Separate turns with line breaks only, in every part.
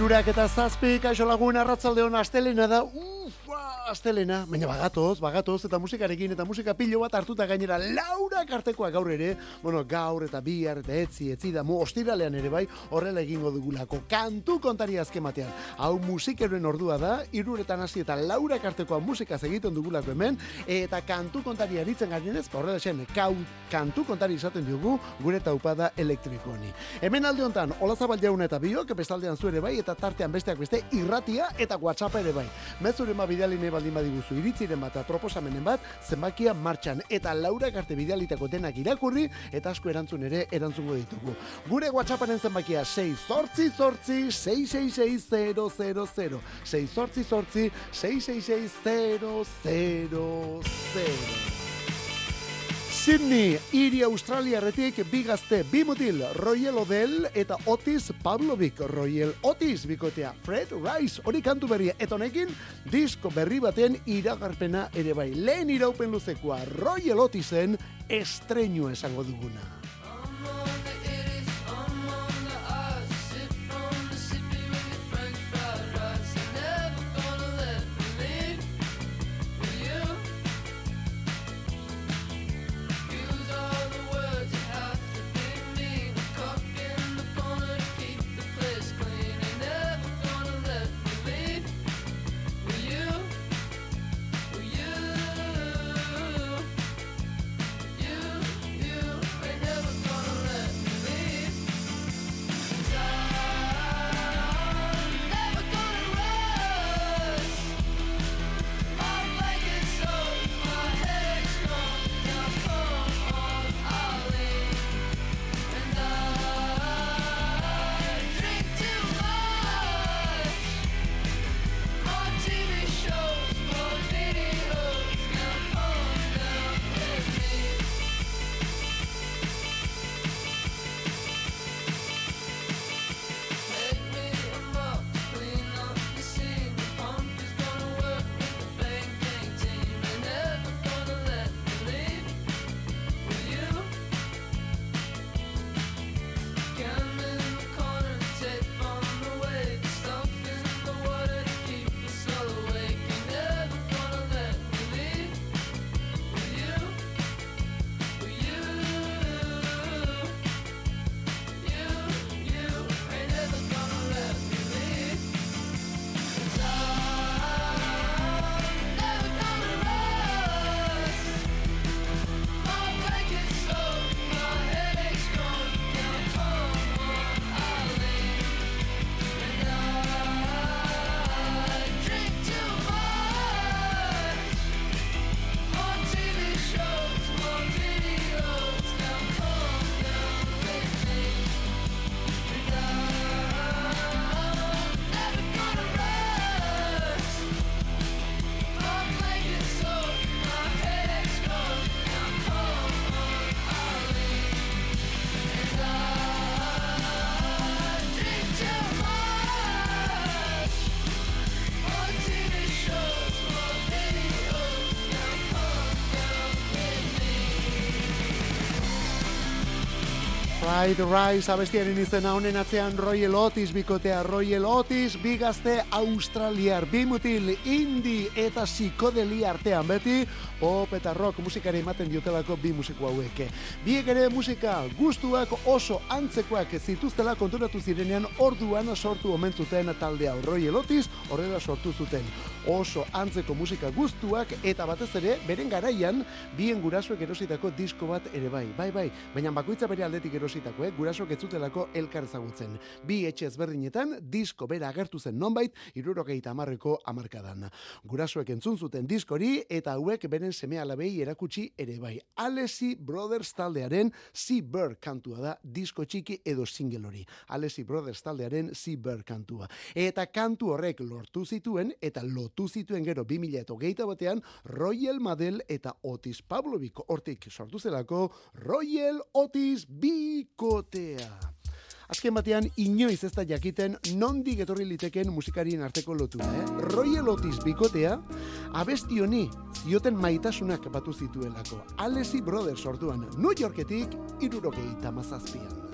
Irurak eta zazpi, kaixo lagun, arratzalde hona, astelena da, ufa, astelena, baina bagatoz, bagatoz, eta musikarekin, eta musika pilo bat hartuta gainera, laura kartekoa gaur ere, bueno, gaur eta bihar eta etzi, etzi da, mu ostiralean ere bai, horrela egingo dugulako, kantu kontari azkematean, hau musikeroen ordua da, iruretan hasi eta laura kartekoa musika egiten dugulako hemen, eta kantu kontari aritzen garenez, ba, horrela zen, kau, kantu kontari izaten dugu, gure taupada elektrikoni. Hemen alde honetan, olazabal jauna eta biok, bestaldean zu ere bai, eta tartean besteak beste irratia eta WhatsApp ere bai. Mezuren ba bidaline baldin badiguzu iritziren bat proposamenen bat, zenbakia martxan eta laura arte bidalitako denak irakurri eta asko erantzun ere erantzungo ditugu. Gure WhatsApparen zenbakia 6 sortzi sortzi 666000 6 sortzi sortzi 666000 Sydney, iri australiarretik bigazte bimutil Royal Odell eta Otis Pavlovic. Royal Otis bikotea Fred Rice hori kantu berria eta honekin disko berri baten iragarpena ere bai. Lehen iraupen luzekoa Royal Otisen estreño esango duguna. Ride Rise abestiaren izena honen atzean Royal Otis bikotea Royal Otis bigazte australiar bimutil indi eta psikodeli artean beti pop eta rock musikari ematen diotelako bi musiko hauek. Biek ere musika gustuak oso antzekoak zituztela konturatu zirenean orduan sortu omentzuten talde hau Royal Otis horrela sortu zuten. Oso antzeko musika gustuak eta batez ere beren garaian bien gurasoek erositako disko bat ere bai. Bai bai, baina bakoitza bere aldetik erositako, eh? gurasoek ez zutelako elkar ezagutzen. Bi etxe ezberdinetan disko bera agertu zen nonbait 70ko hamarkadan. Gurasoek entzun zuten diskori eta hauek beren ziren seme alabei erakutsi ere bai. Alesi Brothers taldearen Sea Bird kantua da disko txiki edo single hori. Alesi Brothers taldearen Sea Bird kantua. Eta kantu horrek lortu zituen eta lotu zituen gero 2008 batean Royal Madel eta Otis Pavlovic hortik sortu zelako Royal Otis Bikotea. Azken batean, inoiz ez da jakiten nondik etorri liteken musikarien arteko lotu, eh? Royal Otis bikotea, abesti honi, zioten maitasunak batu zituelako. Alesi Brothers orduan, New Yorketik, irurokei tamazazpian.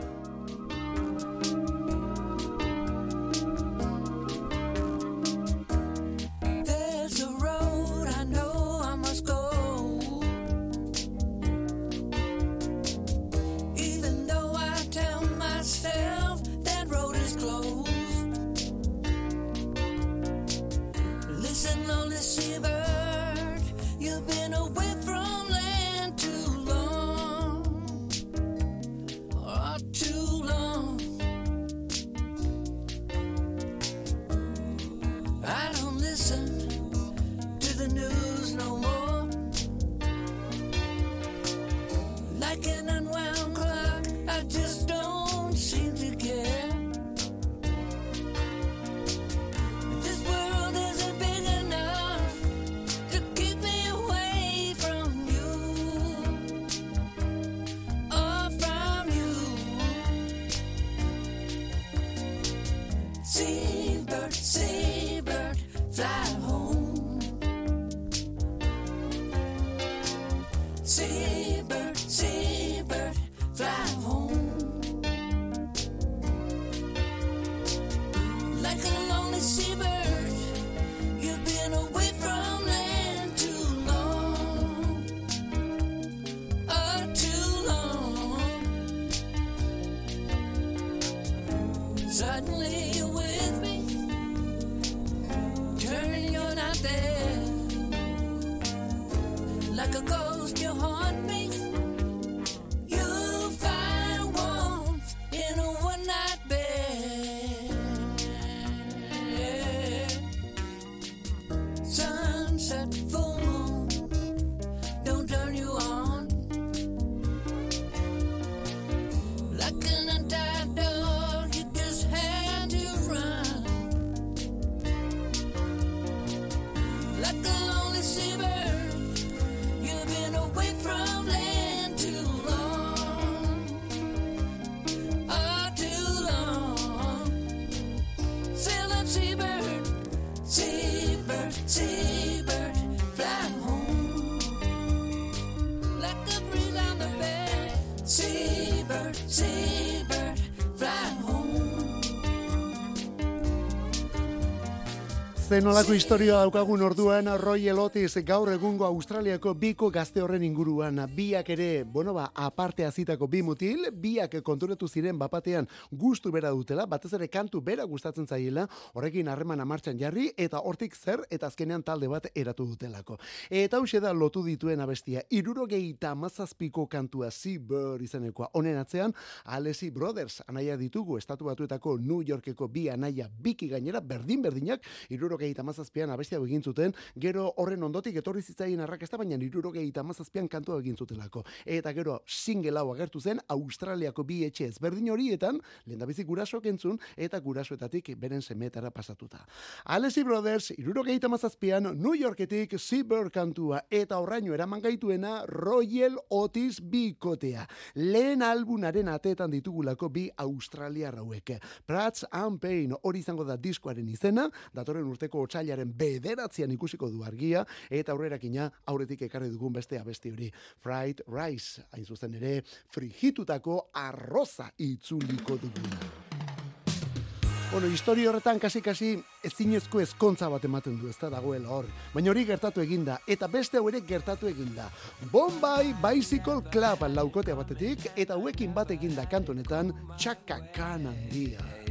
Zenolako historia daukagun orduan Roy Otis gaur egungo Australiako biko gazte horren inguruan biak ere, bueno ba, aparte azitako bi mutil, biak konturetu ziren bapatean gustu bera dutela, batez ere kantu bera gustatzen zaiela, horrekin harreman martxan jarri eta hortik zer eta azkenean talde bat eratu dutelako. Eta hau da lotu dituen abestia, irurogeita mazazpiko kantua Seabird izanekoa honen atzean, Alesi Brothers anaia ditugu, estatu batuetako New Yorkeko bi anaia biki gainera, berdin berdinak, iruro irurogeita mazazpian abestia egin zuten, gero horren ondotik etorri zitzaien arrakesta, baina irurogeita mazazpian kantua egin zutelako. Eta gero single hau agertu zen Australiako bi etxe ezberdin horietan, lehen da guraso kentzun, eta gurasoetatik beren semetara pasatuta. Alesi Brothers, irurogeita mazazpian, New Yorketik Seabird kantua, eta horraino eraman gaituena Royal Otis bikotea. Lehen albunaren ateetan ditugulako bi Australia rauek. Prats and Pain hori izango da diskoaren izena, datorren urte urteko otsailaren bederatzean ikusiko du argia, eta aurrerakina aurretik ekarri dugun beste abesti hori. Fried rice, hain zuzen ere, frigitutako arroza itzuliko duguna. Bueno, historia horretan kasi-kasi ezinezko ezkontza bat ematen du, ez da dagoela hor. Baina hori gertatu eginda, eta beste hau ere gertatu eginda. Bombay Bicycle Club laukotea batetik, eta huekin bat eginda kantonetan, txakakan handia.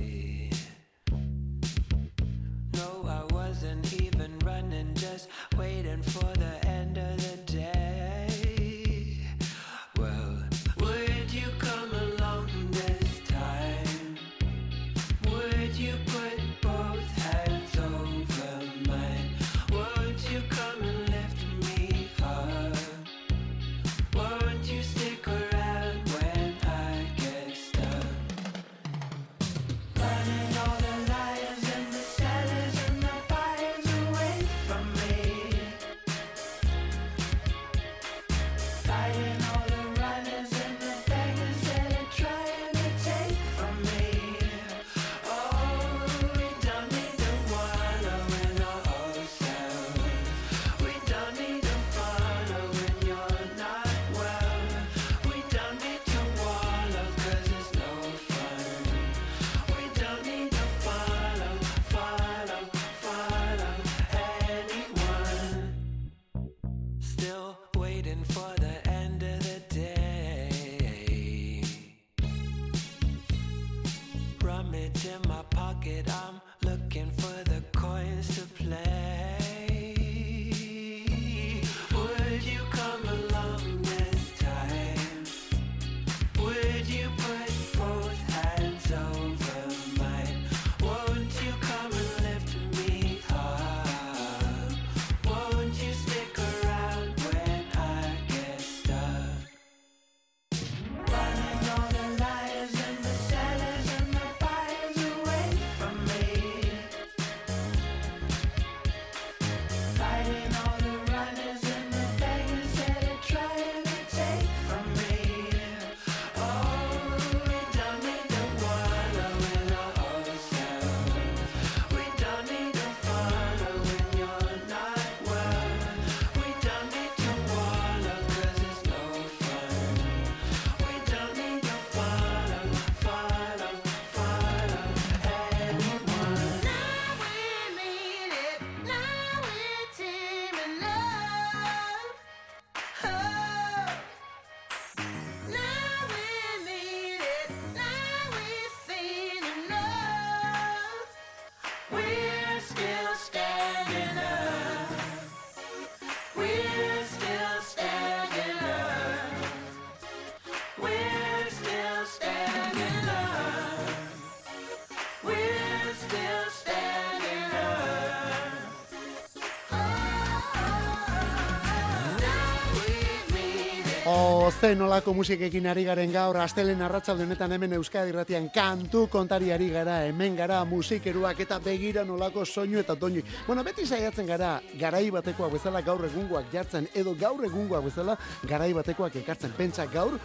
Ze nolako musikekin ari garen gaur, astelen arratsalde honetan hemen Euskadi Irratian kantu kontari ari gara, hemen gara musikeruak eta begira nolako soinu eta doinu. Bueno, beti saiatzen gara garai batekoak bezala gaur egungoak jartzen edo gaur egungoak bezala garai batekoak ekartzen. Pentsa gaur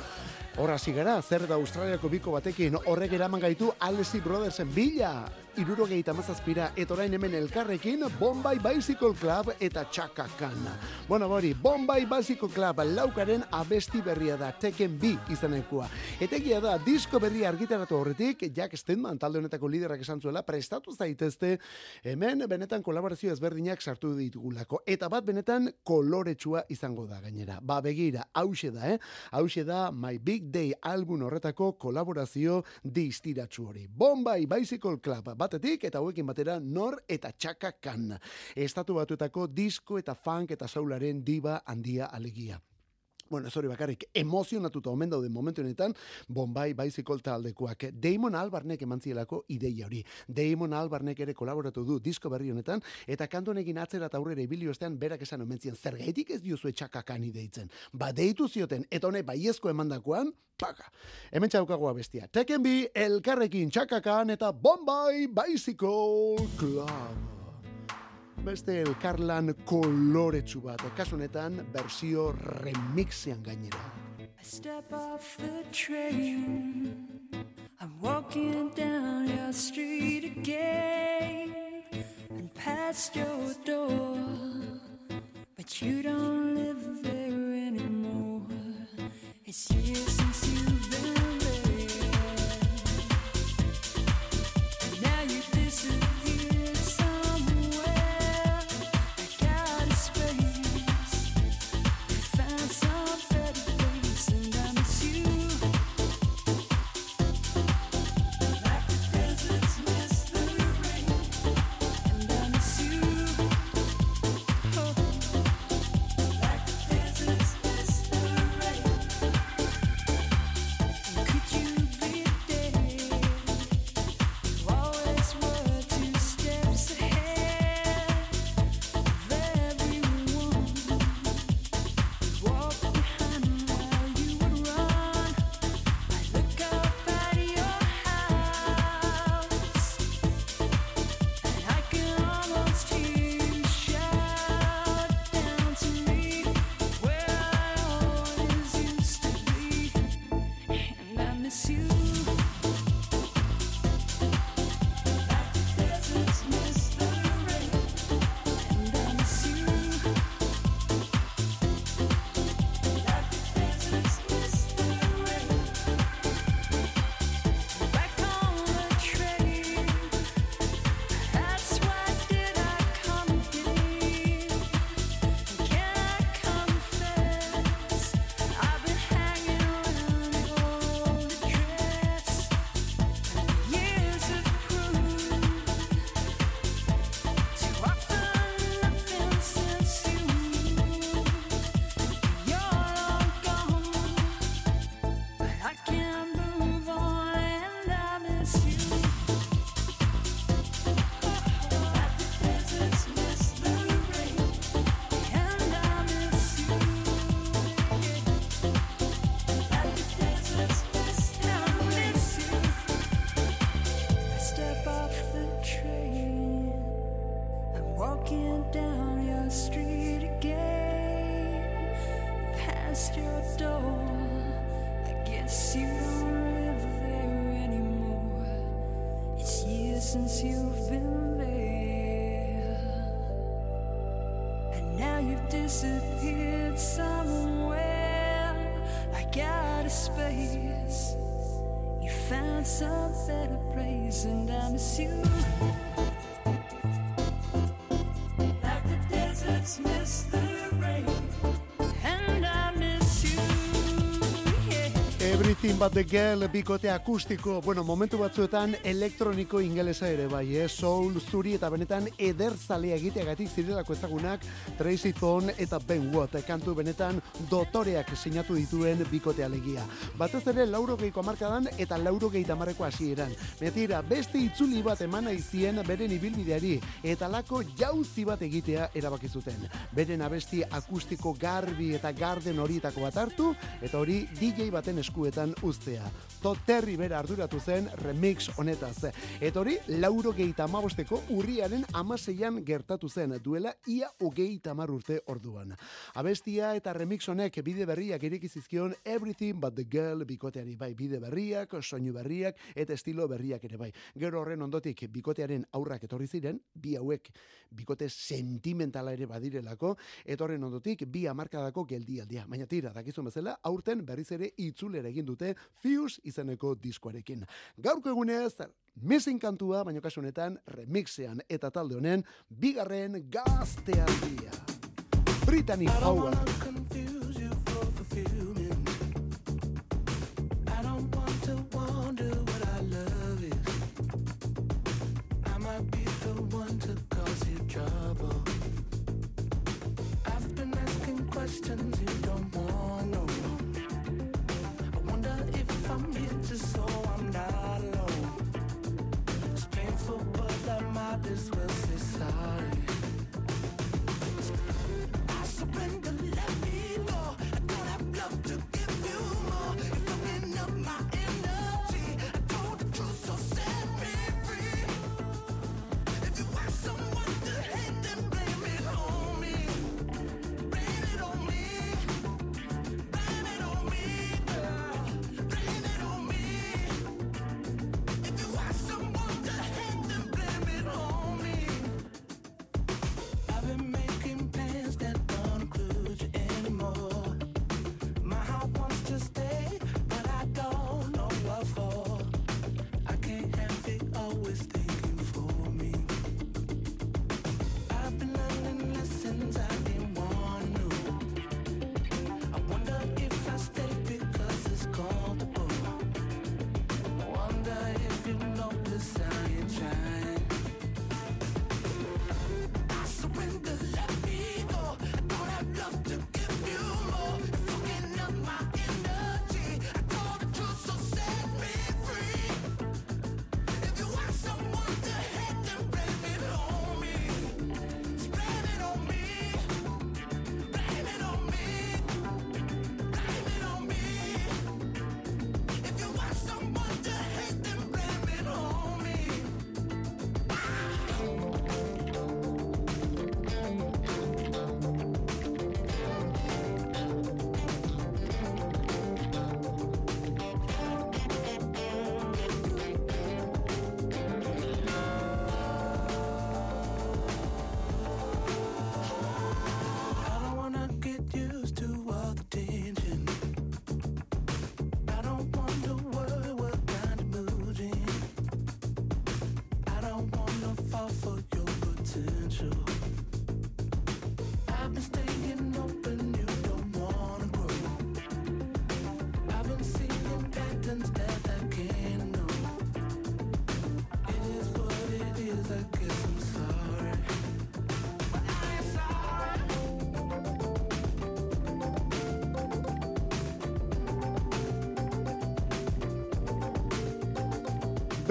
Horra gara, zer da Australiako biko batekin horrek eraman gaitu Alessi Brothersen bila irurogeita mazazpira, eta orain hemen elkarrekin Bombay Bicycle Club eta Txakakan. Bueno, bori, Bombay Bicycle Club laukaren abesti berria da, teken bi izanekua. Etegia da, disko berria argitaratu horretik, Jack Stedman talde honetako liderak esan zuela, prestatu zaitezte, hemen benetan kolaborazio ezberdinak sartu ditugulako. Eta bat benetan koloretsua izango da gainera. Ba, begira, hause da, eh? Hause da, My Big Day album horretako kolaborazio distiratsu hori. Bombay Bicycle Club, batetik eta hauekin batera nor eta txaka kan. Estatu batuetako disko eta funk eta saularen diba handia alegia. Bueno, ez hori bakarrik, emozionatuta omen daude momentu honetan, Bombay Bicycle taldekoak. Damon Albarnek eman zielako ideia hori. Damon Albarnek ere kolaboratu du disko berri honetan, eta kantu atzera eta aurrera ibilio estean berak esan omentzien, zer gaitik ez diozu etxakakan ideitzen. Ba, deitu zioten, eta hone baiezko emandakoan, paka. Hemen txaukagoa bestia. Teken bi, elkarrekin txakakan eta Bombay Bicycle Club beste elkarlan koloretsu bat, kasunetan bersio remixean gainera. I step off the train. I'm walking down your street again And past your door. But you don't live there anymore. It's years since you've you don't live there anymore. It's years since you've been there, and now you've disappeared somewhere I got a space. You found some better place, and I miss you.
Everything but the girl bikote akustiko, bueno, momentu batzuetan elektroniko ingelesa ere bai, eh? soul, zuri eta benetan eder zalea egiteagatik zirelako ezagunak Tracy Thorn eta Ben Watt, kantu benetan dotoreak sinatu dituen bikote alegia. Batez ere lauro geiko amarkadan eta lauro geita marreko hasieran. Metira, beste itzuli bat emana izien beren ibilbideari eta lako jauzi bat egitea erabaki zuten. Beren abesti akustiko garbi eta garden horietako bat hartu eta hori DJ baten esku eskuetan uztea. Toterri bera arduratu zen remix honetaz. Eta hori, lauro gehieta amabosteko urriaren amaseian gertatu zen duela ia ugeita urte orduan. Abestia eta remix honek bide berriak irikizizkion Everything But The Girl bikoteari bai bide berriak, soinu berriak eta estilo berriak ere bai. Gero horren ondotik bikotearen aurrak etorri ziren, bi hauek bikote sentimentala ere badirelako, etorren ondotik bi amarkadako geldialdia. Baina tira, dakizun bezala, aurten berriz ere itzule egin dute Fius izeneko diskoarekin. Gaurko egunez, mesin kantua, baino kasu honetan remixean eta talde honen bigarren gaztealdia. Brittany Howard. this way.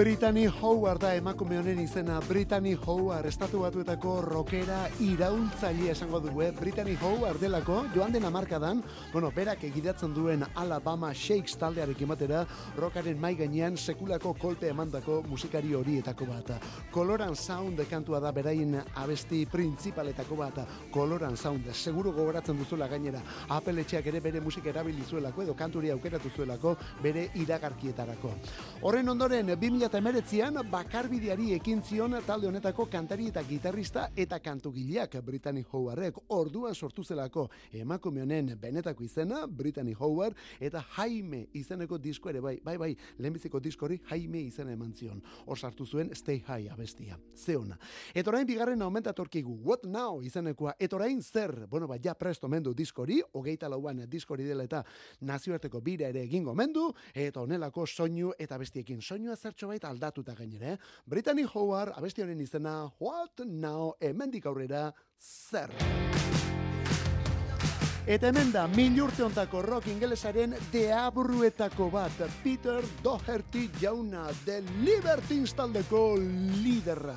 Brittany Howard da emakume honen izena Brittany Howard estatu batuetako rockera iraultzaile esango dugu eh? Brittany Howard delako joan den amarkadan bueno, berak egidatzen duen Alabama Shakes taldearekin batera rockaren mai gainean sekulako kolte emandako musikari horietako bat Coloran Sound kantua da berain abesti printzipaletako bat. Coloran Sound seguro gogoratzen duzula gainera. Apeletxeak ere bere musika erabili zuelako edo kanturi aukeratu zuelako bere iragarkietarako. Horren ondoren 2000 2008an bakarbideari ekin zion talde honetako kantari eta gitarrista eta kantugileak Brittany Howardek orduan sortu zelako. Emakume honen benetako izena Brittany Howard eta Jaime izeneko disko ere bai, bai, bai, lehenbiziko diskori Jaime izena eman zion. Sartu zuen Stay High abestia. Zeona. Eta orain bigarren aumentatorkigu What Now izenekoa. Eta orain zer, bueno, ba, ja presto mendu diskori, hogeita lauan diskori dela eta nazioarteko bira ere egingo mendu, eta onelako soinu eta bestiekin soinua zertxo baita aldatuta gainere. Brittany Howard, abesti honen izena, What Now, emendik aurrera, zer. Eta hemen da, mil urte ontako rock ingelesaren deabruetako bat, Peter Doherty jauna, The Libertines taldeko liderra.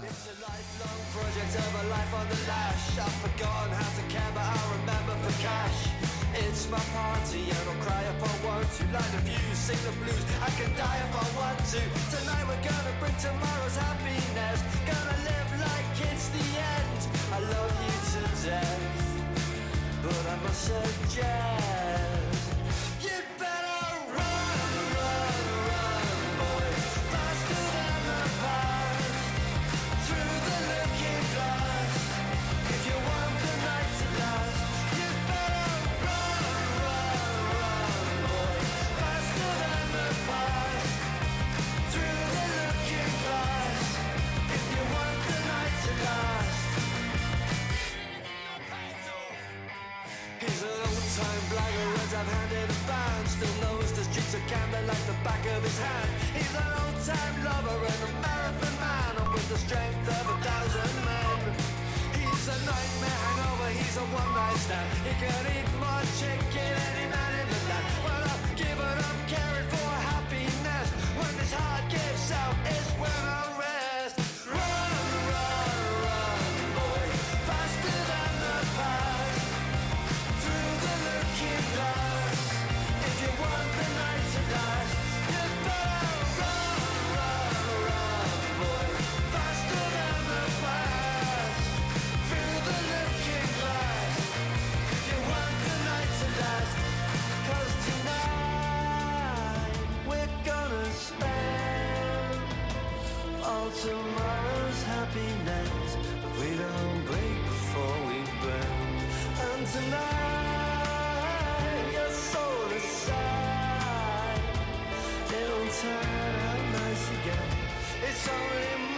It's my party and I'll cry if I want to. Light the views, sing the blues, I can die if I want to. Tonight we're gonna bring tomorrow's happiness. Gonna live like it's the end. I love you to death But I must suggest like the back of his hand. He's an old-time lover and a marathon man, with the strength of a thousand men. He's a nightmare hangover, he's a one-night stand. He can eat more chicken any man in the land. Well, I've given up caring for happiness. When this heart turn out nice again. It's only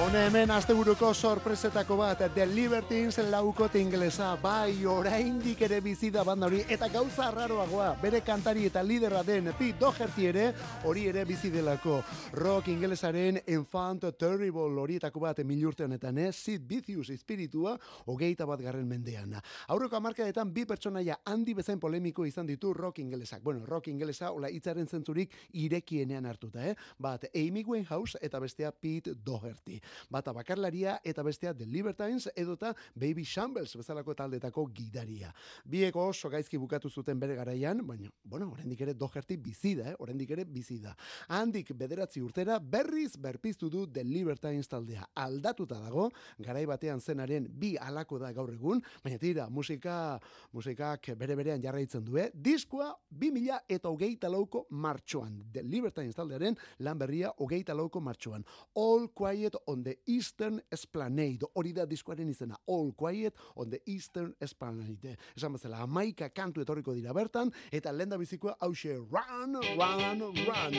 Hone hemen asteburuko sorpresetako bat The Libertines laukote inglesa bai oraindik ere bizida banda hori eta gauza arraroagoa bere kantari eta lidera den Pete Doherty ere hori ere bizidelako rock ingelesaren Enfant Terrible horietako bat milurte honetan eh? Sid Vicious espiritua hogeita bat garren mendean aurreko amarkadetan bi pertsonaia handi bezain polemiko izan ditu rock ingelesak bueno, rock ingelesa hola hitzaren zentzurik irekienean hartuta eh? bat Amy Winehouse eta bestea Pete Doherty bata bakarlaria eta bestea The Libertines edota Baby Shambles bezalako taldetako gidaria. Bieko oso gaizki bukatu zuten bere garaian, baina, bueno, oraindik ere Doherty bizida, eh? oraindik ere bizida. Handik bederatzi urtera berriz berpiztu du The Libertines taldea. Aldatuta dago, garai batean zenaren bi alako da gaur egun, baina tira, musika, musikak bere berean jarraitzen du, eh? Diskoa 2000 eta hogeita lauko martxoan. The Libertines taldearen lan berria hogeita lauko martxoan. All Quiet on the Eastern Esplanade. Hori da diskoaren izena. All Quiet on the Eastern Esplanade. Esan bezala, amaika kantu etorriko dira bertan, eta lenda bizikoa hause Run, Run, Run.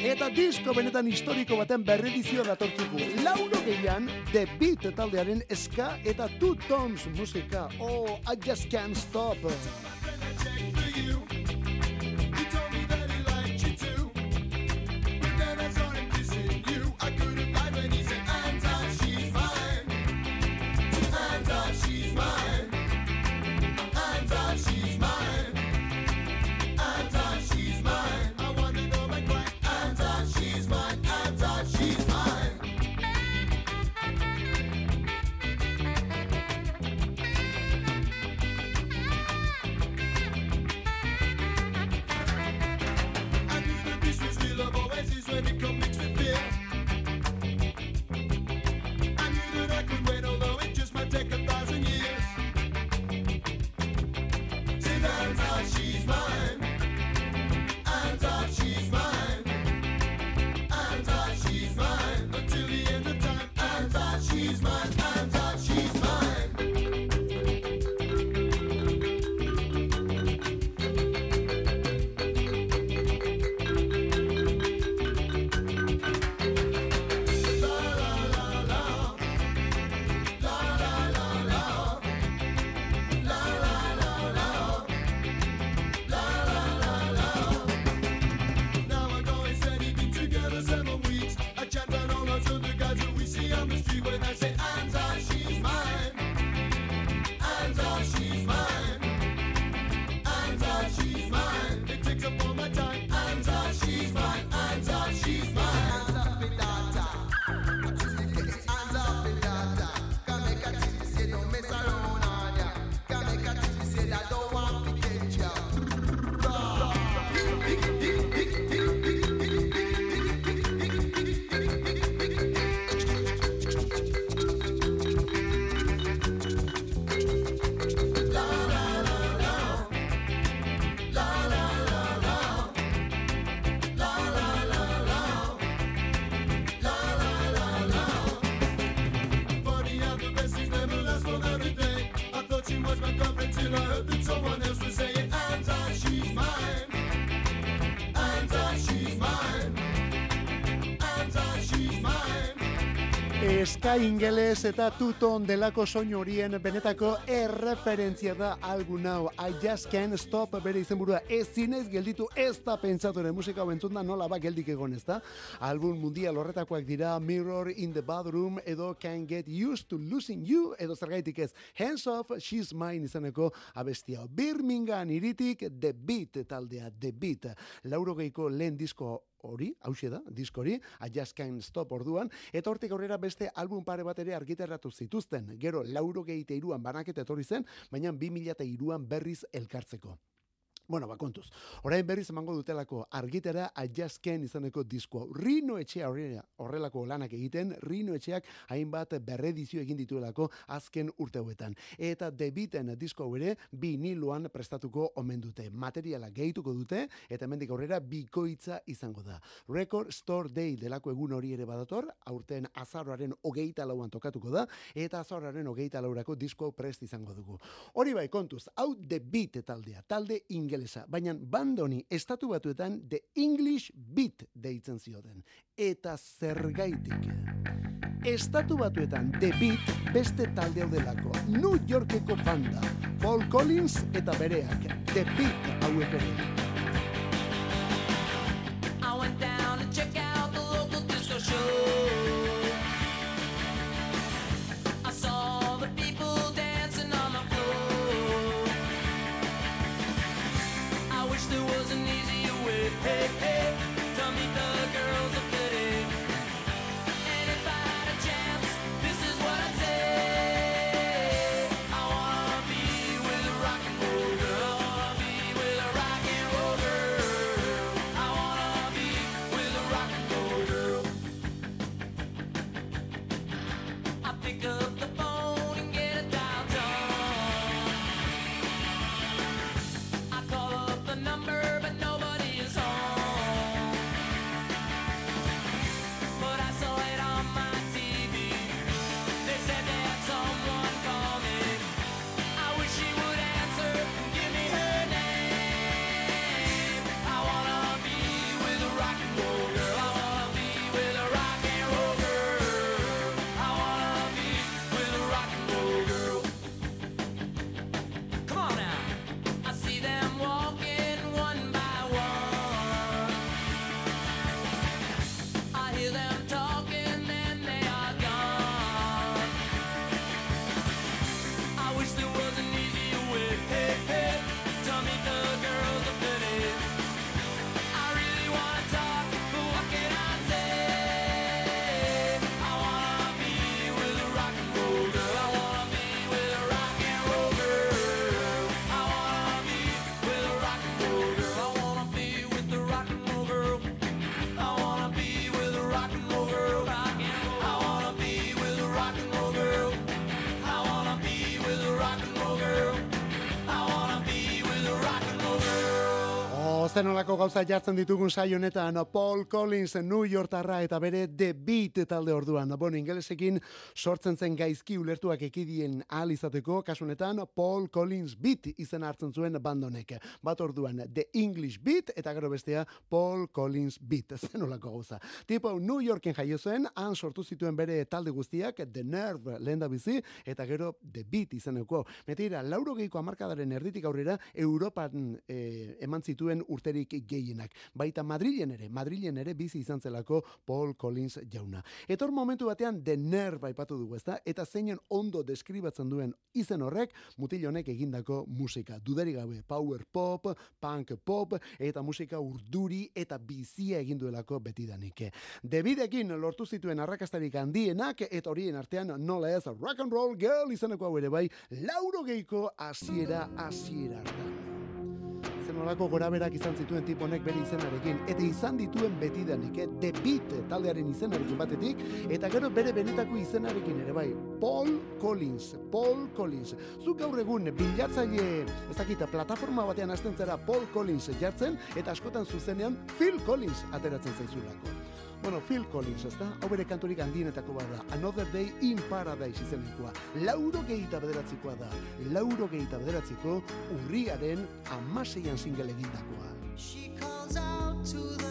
Eta disko benetan historiko baten berredizioa datortzuku. Lauro gehian, The Beat taldearen ska eta Two Tones musika. Oh, I just can't stop. Eska ingeles eta tuton delako soinu horien benetako erreferentzia da algun hau. I just can't stop bere izenburua ez zinez gelditu ez da pentsatore musika hau entzun da nola ba geldik egon ez da. Album mundial horretakoak dira Mirror in the Bathroom edo Can't Get Used to Losing You edo zergaitik ez Hands Off She's Mine izaneko abestia. Birmingham iritik The Beat taldea The Beat. Laurogeiko lehen disko hori, hause da, diskori, I Just Can't Stop orduan, eta hortik aurrera beste album pare bat ere argitaratu zituzten. Gero, lauro gehiite iruan banaketa etorri zen, baina 2000 iruan berriz elkartzeko. Bueno, ba, kontuz. Orain berriz emango dutelako argitera Can izaneko diskoa. Rino etxea horrela, horrelako lanak egiten, Rino etxeak hainbat berredizio egin dituelako azken urte hauetan. Eta debiten disko hau ere biniloan prestatuko omen dute. Materiala gehituko dute eta hemendik aurrera bikoitza izango da. Record Store Day delako egun hori ere badator, aurten azaroaren hogeita lauan tokatuko da, eta azaroaren hogeita laurako disko prest izango dugu. Hori bai kontuz, hau Beat taldea, talde ingelesa, baina bandoni estatu batuetan The English Beat deitzen zioten. Eta zergaitik. Estatu batuetan The Beat beste talde delako. New Yorkeko banda. Paul Collins eta bereak. The Beat hauek ere.
Girl.
zenolako gauza jartzen ditugun saio honetan Paul Collins New Yorkarra eta bere The Beat talde orduan. Bueno, ingelesekin sortzen zen gaizki ulertuak ekidien ahal izateko, kasunetan Paul Collins Beat izen hartzen zuen bandonek. Bat orduan The English Beat eta gero bestea Paul Collins Beat. Zenolako gauza. Tipo New Yorken jaio zen, han sortu zituen bere talde guztiak The Nerve lehen da bizi eta gero The Beat izeneko. Metira, lauro geiko amarkadaren erditik aurrera Europan eh, eman zituen urte urterik gehienak. Baita Madrilen ere, Madrilen ere bizi izan zelako Paul Collins jauna. Etor momentu batean The Nerve aipatu dugu ezta, eta zeinen ondo deskribatzen duen izen horrek mutil honek egindako musika. Dudari gabe, power pop, punk pop, eta musika urduri eta bizia egin duelako betidanik. Debidekin lortu zituen arrakastarik handienak, eta horien artean nola ez rock and roll girl izeneko hau ere bai, lauro geiko hasiera hasiera hartan zenolako goraberak izan zituen tip honek bere izenarekin eta izan dituen betidanik, eh? The Beat taldearen izenarekin batetik eta gero bere benetako izenarekin ere bai, Paul Collins, Paul Collins. Zuk gaur egun bilatzaile, ez dakita, plataforma batean hasten zara Paul Collins jartzen eta askotan zuzenean Phil Collins ateratzen zaizulako. Bueno, Phil Collins, ez da? Hau bere kanturik handienetako bada. Another Day in Paradise izenekoa. Lauro gehieta bederatzikoa da. Lauro gehieta bederatziko urriaren amaseian single egindakoa.
She calls out to the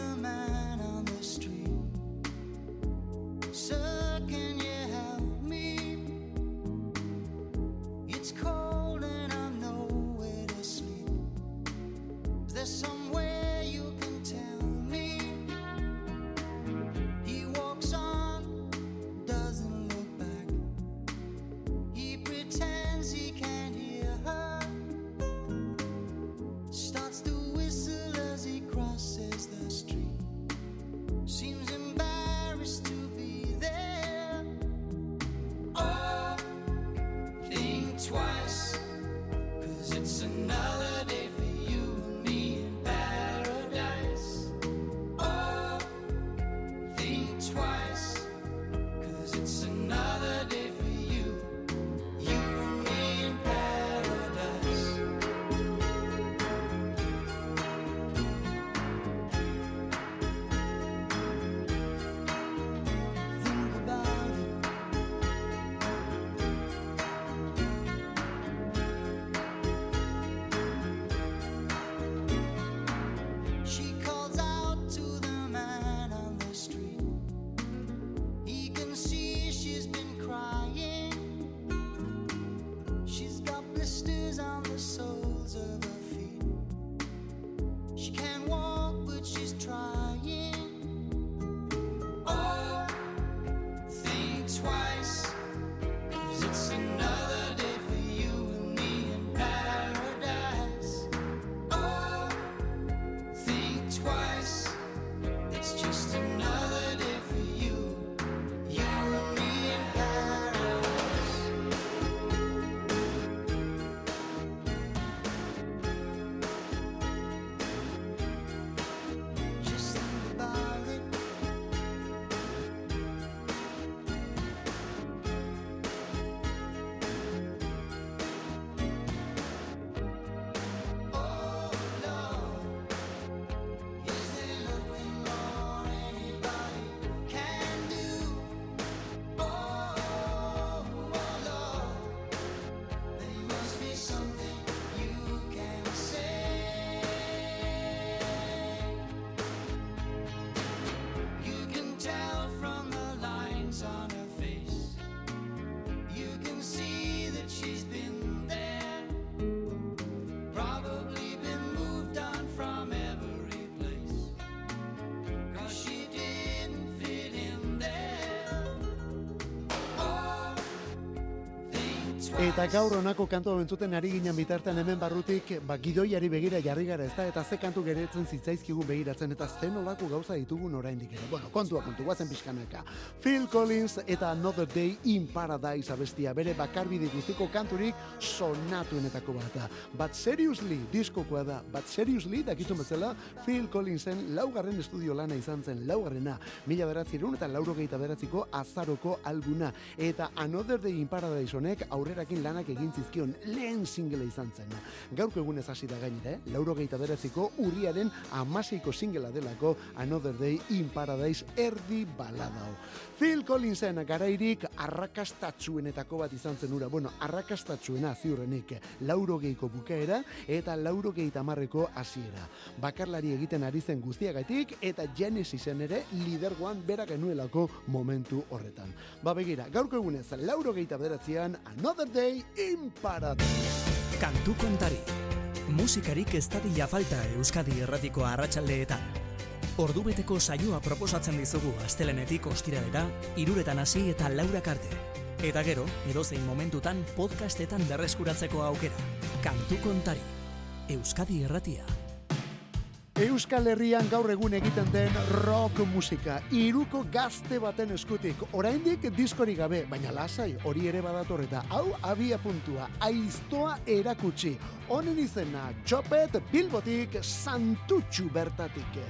Eta gaur honako kantu hau entzuten ari ginen bitartean hemen barrutik, ba, gidoiari begira jarri gara ez da, eta ze kantu geretzen zitzaizkigu begiratzen, eta zen olako gauza ditugun oraindik ere. Bueno, kontua kontu, guazen pixkanaka. Phil Collins eta Another Day in Paradise abestia, bere bakarbide guztiko kanturik sonatuenetako bat da. But seriously, diskokoa da, but seriously, dakizun bezala, Phil Collinsen laugarren estudio lana izan zen, laugarrena, mila beratzi eta lauro beratziko azaroko albuna, eta Another Day in Paradise honek aurrerakin lanak egin zizkion lehen single izan zen. Gaurko egunez hasi da gainera, eh? lauro beratziko urriaren amaseiko singela delako Another Day in Paradise erdi baladao. Phil Collinsen garairik arrakastatsuenetako bat izan zen ura. Bueno, arrakastatsuena ziurrenik lauro geiko bukaera eta lauro geita marreko hasiera. Bakarlari egiten ari zen guztiagatik eta Genesisen ere lidergoan bera genuelako momentu horretan. Ba begira, gaurko egunez lauro geita bederatzean Another Day in Paradise.
Kantu kontari. Musikarik ez dadila falta Euskadi erratiko arratsaldeetan. Ordubeteko saioa proposatzen dizugu astelenetik ostiralera, iruretan hasi eta laurak arte. Eta gero, edozein momentutan podcastetan berreskuratzeko aukera. Kantu kontari. Euskadi erratia.
Euskal Herrian gaur egun egiten den rock musika, iruko gazte baten eskutik, oraindik diskorik gabe, baina lasai hori ere badator eta hau abia puntua, aiztoa erakutsi. Honen izena, txopet bilbotik santutxu bertatik.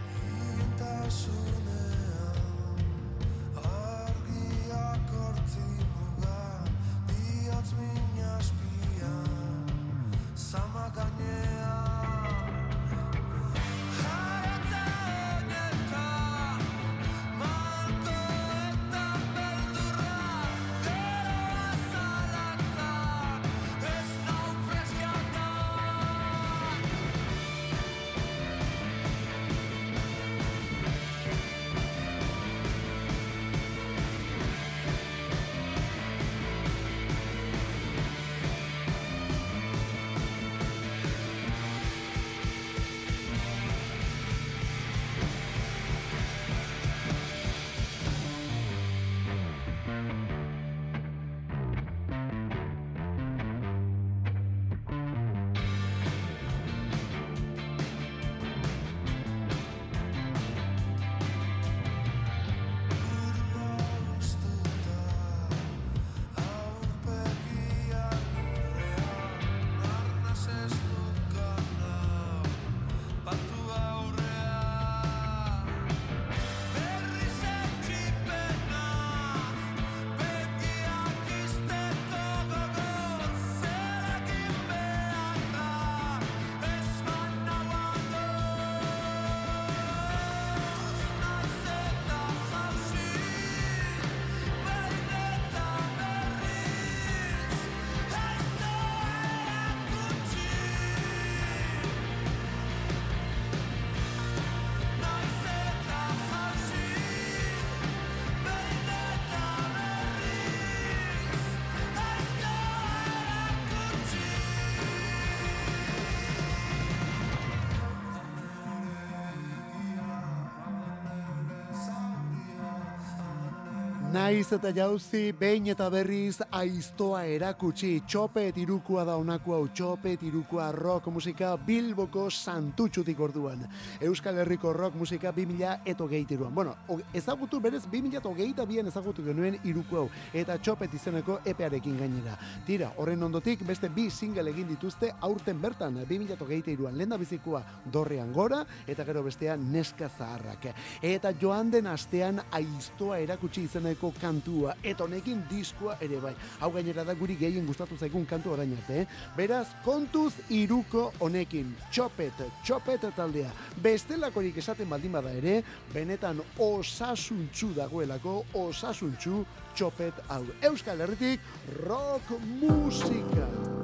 Naiz eta jauzi, behin eta berriz aiztoa erakutsi, txopet irukua da honako hau, txopet irukua rock musika Bilboko santutxutik orduan. Euskal Herriko rock musika 2000 eto geitiruan. Bueno, ezagutu berez 2000 eta hogeita bien ezagutu genuen iruku hau, eta txopet izeneko epearekin gainera. Tira, horren ondotik beste bi single egin dituzte aurten bertan, 2000 eta hogeita iruan, lehen bizikoa dorrean gora, eta gero bestea neska zaharrak. Eta joan den astean aiztoa erakutsi izeneko kantua, eta honekin diskoa ere bai. Hau gainera da guri gehien gustatu zaigun kantu orain arte, eh? Beraz, kontuz iruko honekin, txopet, txopet taldea. Bestelakorik esaten baldin bada ere, benetan osasuntxu dagoelako, osasuntxu txopet hau. Euskal Herritik rock musika.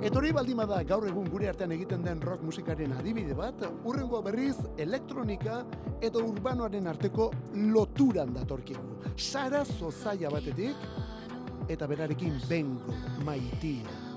Eta hori baldin bada gaur egun gure artean egiten den rock musikaren adibide bat, urrengoa berriz elektronika eta urbanoaren arteko loturan datorkigu. Sara zozaia batetik eta berarekin bengo maitia.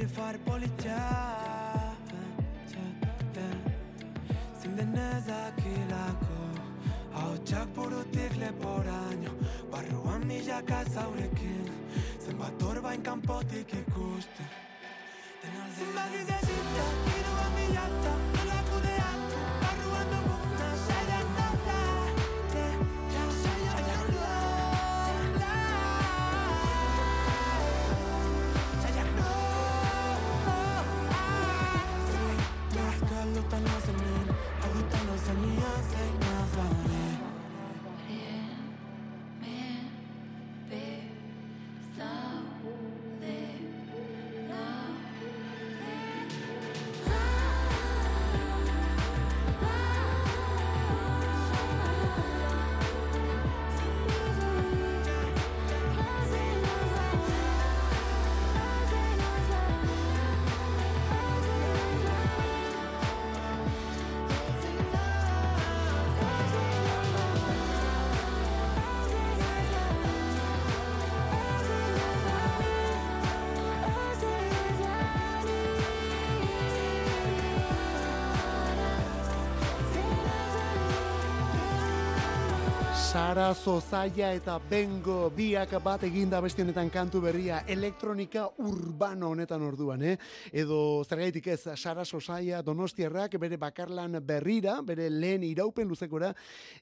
very far
Sara Zozaia eta Bengo biak bat eginda beste honetan kantu berria elektronika urbano honetan orduan, eh? Edo zergaitik ez, Sara Zozaia Donostiarrak bere bakarlan berrira, bere lehen iraupen luzekora,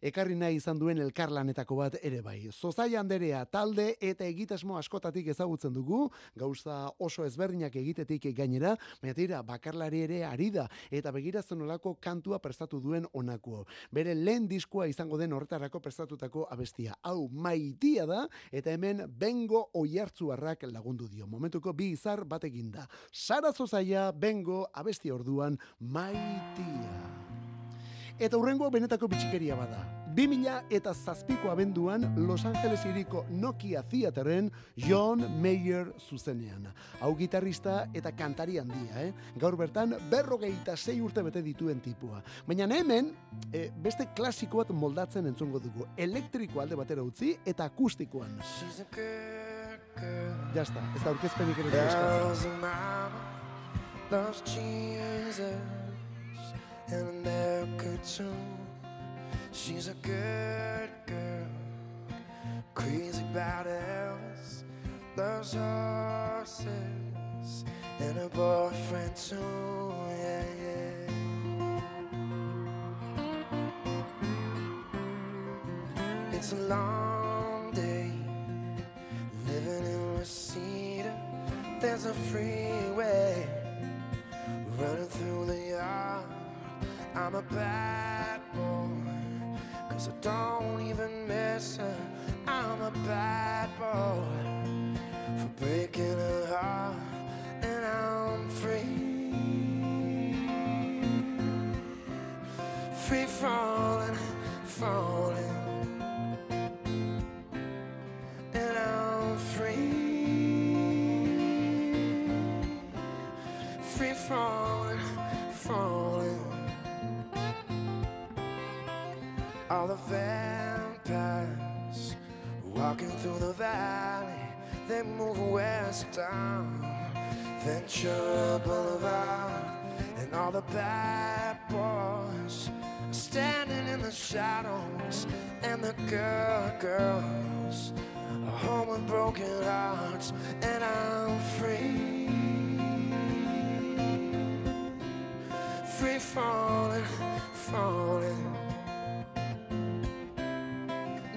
ekarri nahi izan duen elkarlanetako bat ere bai. Zozaia anderea talde eta egitasmo askotatik ezagutzen dugu, gauza oso ezberdinak egitetik gainera, baina tira, bakarlari ere ari da, eta begirazten olako kantua prestatu duen onako. Bere lehen diskoa izango den horretarako prestatutako abestia. Hau maitia da, eta hemen bengo oiartzuarrak lagundu dio. Momentuko bi izar bat eginda. Sara Zozaia, bengo abesti orduan maitia. Eta hurrengo benetako bitxikeria bada. 2000 eta zazpiko abenduan Los Angeles iriko Nokia Theateren John Mayer zuzenean. Hau gitarrista eta kantari handia, eh? Gaur bertan berrogeita sei urte bete dituen tipua. Baina hemen eh, beste klasiko bat moldatzen entzungo dugu. Elektriko alde batera utzi eta akustikoan.
She's a good girl
Ja está, ez da aurkezpenik ere eskatzen.
She's a good girl, crazy about Elvis, loves horses, and her boyfriend too. Yeah, yeah. It's a long day living in Reseda. There's a freeway running through the yard. I'm a bad I don't even miss her. I'm a bad boy for breaking her heart, and I'm free. Free falling, All the vampires walking through the valley, they move westbound. Ventura Boulevard, and all the bad boys standing in the shadows, and the girl girls are home with broken hearts, and I'm free, free falling, falling.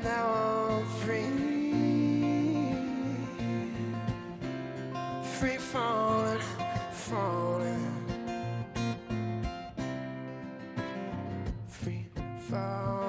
Now I'm free, free falling, falling. Free falling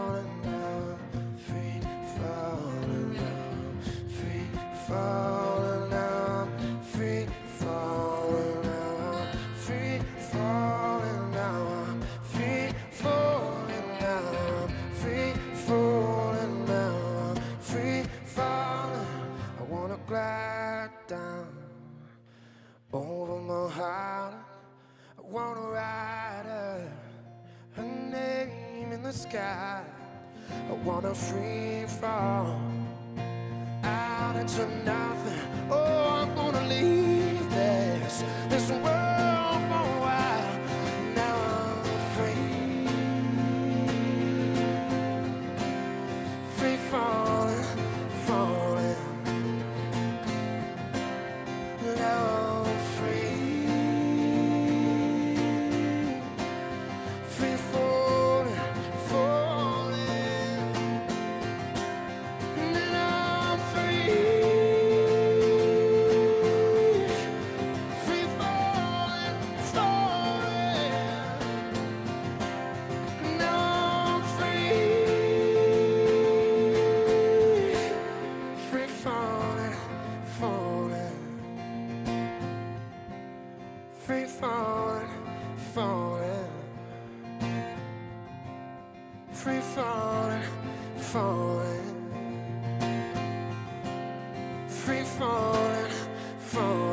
free falling, falling.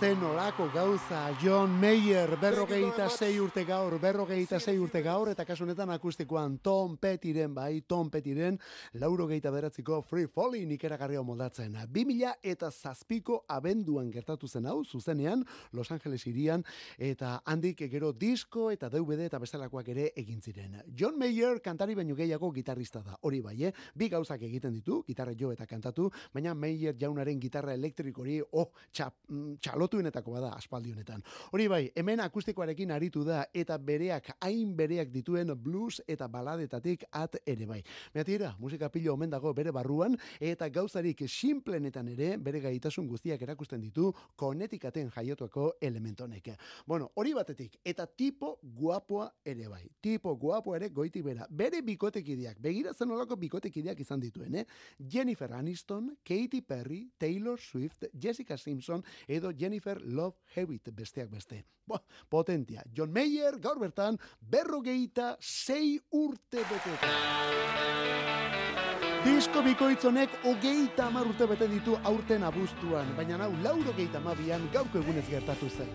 Zen olako gauza, John Mayer, berrogeita sei urte gaur, berrogeita sei urte gaur, eta kasunetan akustikoan Tom Pettiren, bai, Tom Pettiren, lauro geita beratziko Free Falling ikeragarria moldatzen. 2000 eta zazpiko abenduan gertatu zen hau, zuzenean, Los Angeles irian, eta handik gero disko eta DVD eta bestelakoak ere egin ziren. John Mayer kantari baino gehiago gitarrista da, hori bai, eh? bi gauzak egiten ditu, gitarra jo eta kantatu, baina Mayer jaunaren gitarra elektriko hori, oh, txap, mm, txalotuenetako bada aspaldi honetan. Hori bai, hemen akustikoarekin aritu da eta bereak hain bereak dituen blues eta baladetatik at ere bai. Beatira, musika pilo omen dago bere barruan eta gauzarik simplenetan ere bere gaitasun guztiak erakusten ditu konetikaten jaiotuako elementonek. Bueno, hori batetik, eta tipo guapoa ere bai. Tipo guapoa ere goiti bera. Bere bikotekideak, begiratzen olako bikotekideak izan dituen, eh? Jennifer Aniston, Katy Perry, Taylor Swift, Jessica Simpson edo Jennifer Love Hewitt besteak beste. Bo, potentia. John Mayer gaur bertan berrogeita sei urte beteta. Disko bikoitzonek hogeita amar urte bete ditu aurten abuztuan, baina hau lauro geita amabian gaurko egunez gertatu zen.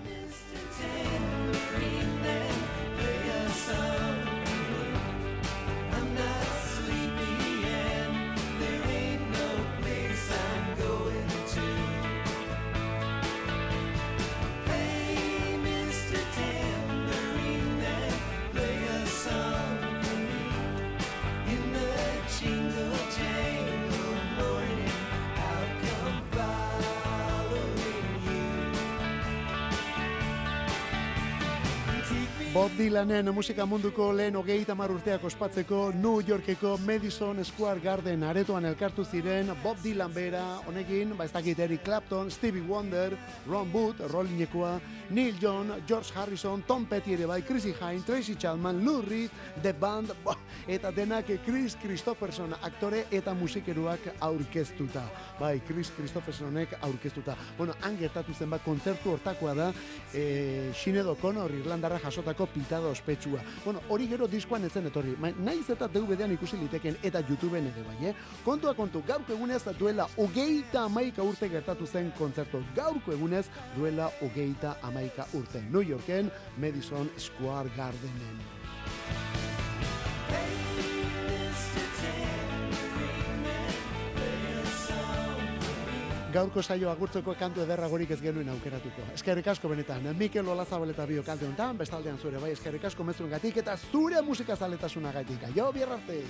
Bob Dylanen musika munduko lehen hogeita mar urteak ospatzeko New Yorkeko Madison Square Garden aretoan elkartu ziren Bob Dylan bera, honekin, ba ez dakit Eric Clapton, Stevie Wonder, Ron Wood, Rollingekoa, Neil John, George Harrison, Tom Petty ere bai, Chrissy Hine, Tracy Chapman, Lou Reed, The Band, bah, eta denak Chris Christopherson aktore eta musikeruak aurkeztuta. Bai, Chris Christophersonek aurkeztuta. Bueno, han gertatu zen bat kontzertu hortakoa da, e, Sinead O'Connor Irlandarra jasotako pitada ospetsua. Bueno, hori gero diskoan etzen etorri. Ma, naiz eta DVD-an ikusi liteken eta YouTubeen ere bai, eh? Kontua kontu, gaurko egunez duela hogeita amaika urte gertatu zen kontzertu. Gaurko egunez duela hogeita amaika urte. New Yorken, Madison Square Gardenen. Gaurko saio agurtzeko kantu ederragorik ez genuen aukeratuko. Eskerrik asko benetan, Mikel Olazabal eta bio kalte honetan, bestaldean zure bai, eskerrik asko mezuen gatik, eta zure musika zaletasuna gaitik. Jo, bierrarte!